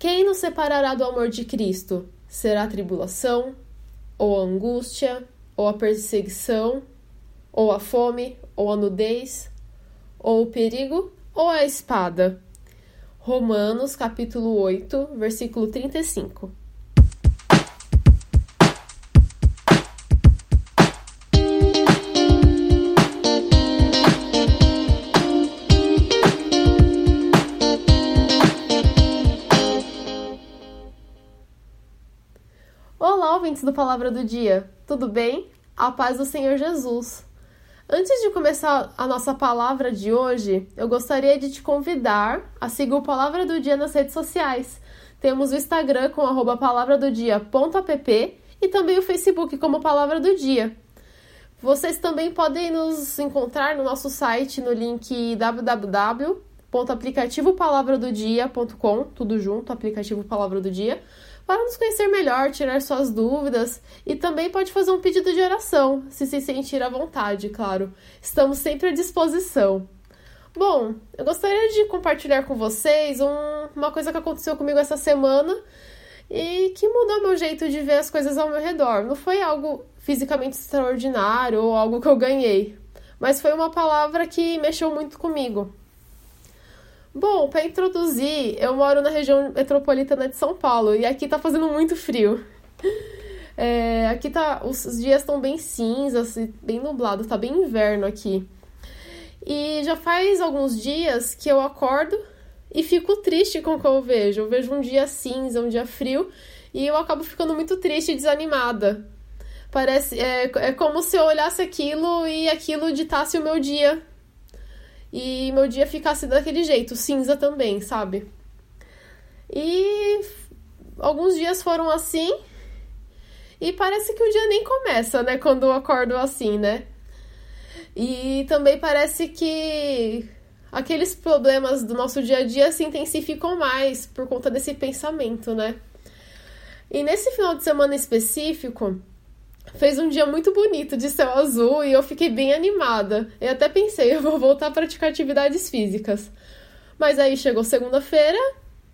Quem nos separará do amor de Cristo? Será a tribulação, ou a angústia, ou a perseguição, ou a fome, ou a nudez, ou o perigo, ou a espada? Romanos capítulo 8, versículo 35. Olá, ouvintes do Palavra do Dia, tudo bem? A paz do Senhor Jesus. Antes de começar a nossa palavra de hoje, eu gostaria de te convidar a seguir o Palavra do Dia nas redes sociais. Temos o Instagram com palavradodia.app e também o Facebook como Palavra do Dia. Vocês também podem nos encontrar no nosso site no link www.aplicativopalavradodia.com, tudo junto, aplicativo Palavra do Dia para nos conhecer melhor, tirar suas dúvidas e também pode fazer um pedido de oração, se se sentir à vontade, claro. Estamos sempre à disposição. Bom, eu gostaria de compartilhar com vocês um, uma coisa que aconteceu comigo essa semana e que mudou meu jeito de ver as coisas ao meu redor. Não foi algo fisicamente extraordinário ou algo que eu ganhei, mas foi uma palavra que mexeu muito comigo. Bom, para introduzir, eu moro na região metropolitana de São Paulo e aqui tá fazendo muito frio. É, aqui tá, os dias estão bem cinzas, bem nublados, tá bem inverno aqui. E já faz alguns dias que eu acordo e fico triste com o que eu vejo. Eu vejo um dia cinza, um dia frio e eu acabo ficando muito triste e desanimada. Parece é, é como se eu olhasse aquilo e aquilo ditasse o meu dia e meu dia ficasse daquele jeito, cinza também, sabe? E alguns dias foram assim. E parece que o dia nem começa, né? Quando eu acordo assim, né? E também parece que aqueles problemas do nosso dia a dia se intensificam mais por conta desse pensamento, né? E nesse final de semana específico, fez um dia muito bonito de céu azul e eu fiquei bem animada. Eu até pensei, eu vou voltar a praticar atividades físicas. Mas aí chegou segunda-feira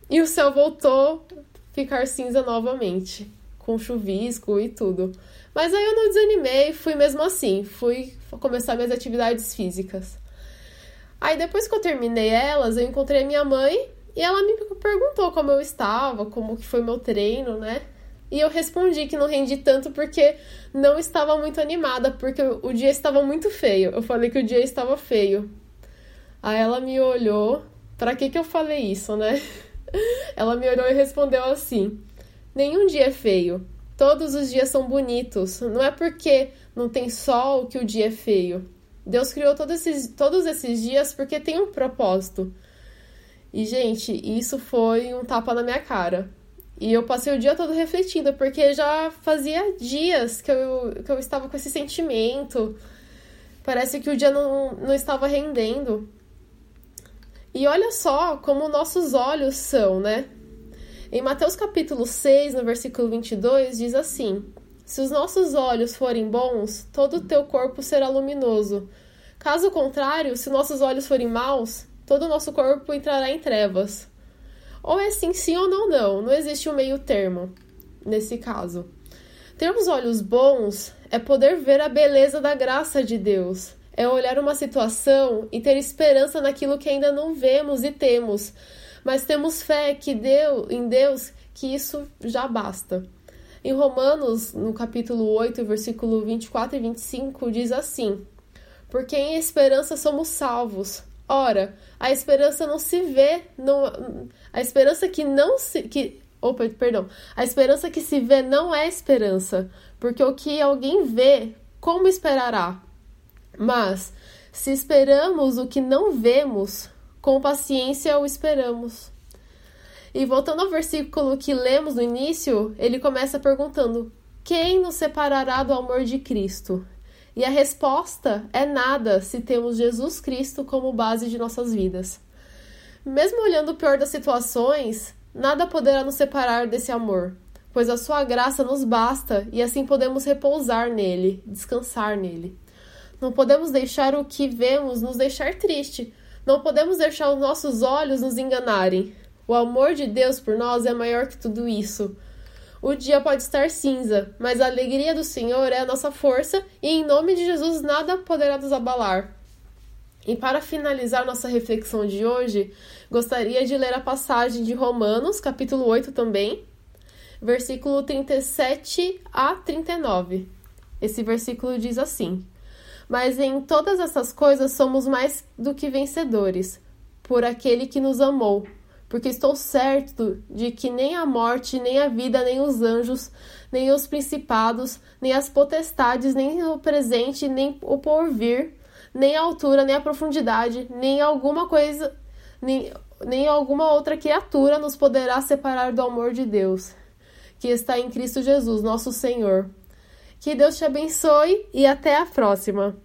e o céu voltou a ficar cinza novamente, com chuvisco e tudo. Mas aí eu não desanimei, fui mesmo assim, fui começar minhas atividades físicas. Aí depois que eu terminei elas, eu encontrei a minha mãe e ela me perguntou como eu estava, como que foi meu treino, né? E eu respondi que não rendi tanto porque não estava muito animada, porque o dia estava muito feio. Eu falei que o dia estava feio. Aí ela me olhou. Pra que que eu falei isso, né? Ela me olhou e respondeu assim: Nenhum dia é feio. Todos os dias são bonitos. Não é porque não tem sol que o dia é feio. Deus criou todos esses, todos esses dias porque tem um propósito. E, gente, isso foi um tapa na minha cara. E eu passei o dia todo refletindo, porque já fazia dias que eu, que eu estava com esse sentimento. Parece que o dia não, não estava rendendo. E olha só como nossos olhos são, né? Em Mateus capítulo 6, no versículo 22, diz assim: Se os nossos olhos forem bons, todo o teu corpo será luminoso. Caso contrário, se nossos olhos forem maus, todo o nosso corpo entrará em trevas. Ou é sim, sim ou não, não. Não existe um meio termo nesse caso. Ter os olhos bons é poder ver a beleza da graça de Deus. É olhar uma situação e ter esperança naquilo que ainda não vemos e temos. Mas temos fé que Deus, em Deus que isso já basta. Em Romanos, no capítulo 8, versículo 24 e 25, diz assim: Porque em esperança somos salvos. Ora, a esperança não se vê, não, a esperança que não se que opa, perdão, a esperança que se vê não é esperança, porque o que alguém vê, como esperará? Mas se esperamos o que não vemos, com paciência o esperamos. E voltando ao versículo que lemos no início, ele começa perguntando: Quem nos separará do amor de Cristo? E a resposta é nada se temos Jesus Cristo como base de nossas vidas. Mesmo olhando o pior das situações, nada poderá nos separar desse amor, pois a sua graça nos basta e assim podemos repousar nele, descansar nele. Não podemos deixar o que vemos nos deixar triste. Não podemos deixar os nossos olhos nos enganarem. O amor de Deus por nós é maior que tudo isso. O dia pode estar cinza, mas a alegria do Senhor é a nossa força e em nome de Jesus nada poderá nos abalar. E para finalizar nossa reflexão de hoje, gostaria de ler a passagem de Romanos, capítulo 8 também, versículo 37 a 39. Esse versículo diz assim: Mas em todas essas coisas somos mais do que vencedores, por aquele que nos amou porque estou certo de que nem a morte, nem a vida, nem os anjos, nem os principados, nem as potestades, nem o presente, nem o porvir, nem a altura, nem a profundidade, nem alguma coisa, nem, nem alguma outra criatura nos poderá separar do amor de Deus, que está em Cristo Jesus, nosso Senhor. Que Deus te abençoe e até a próxima!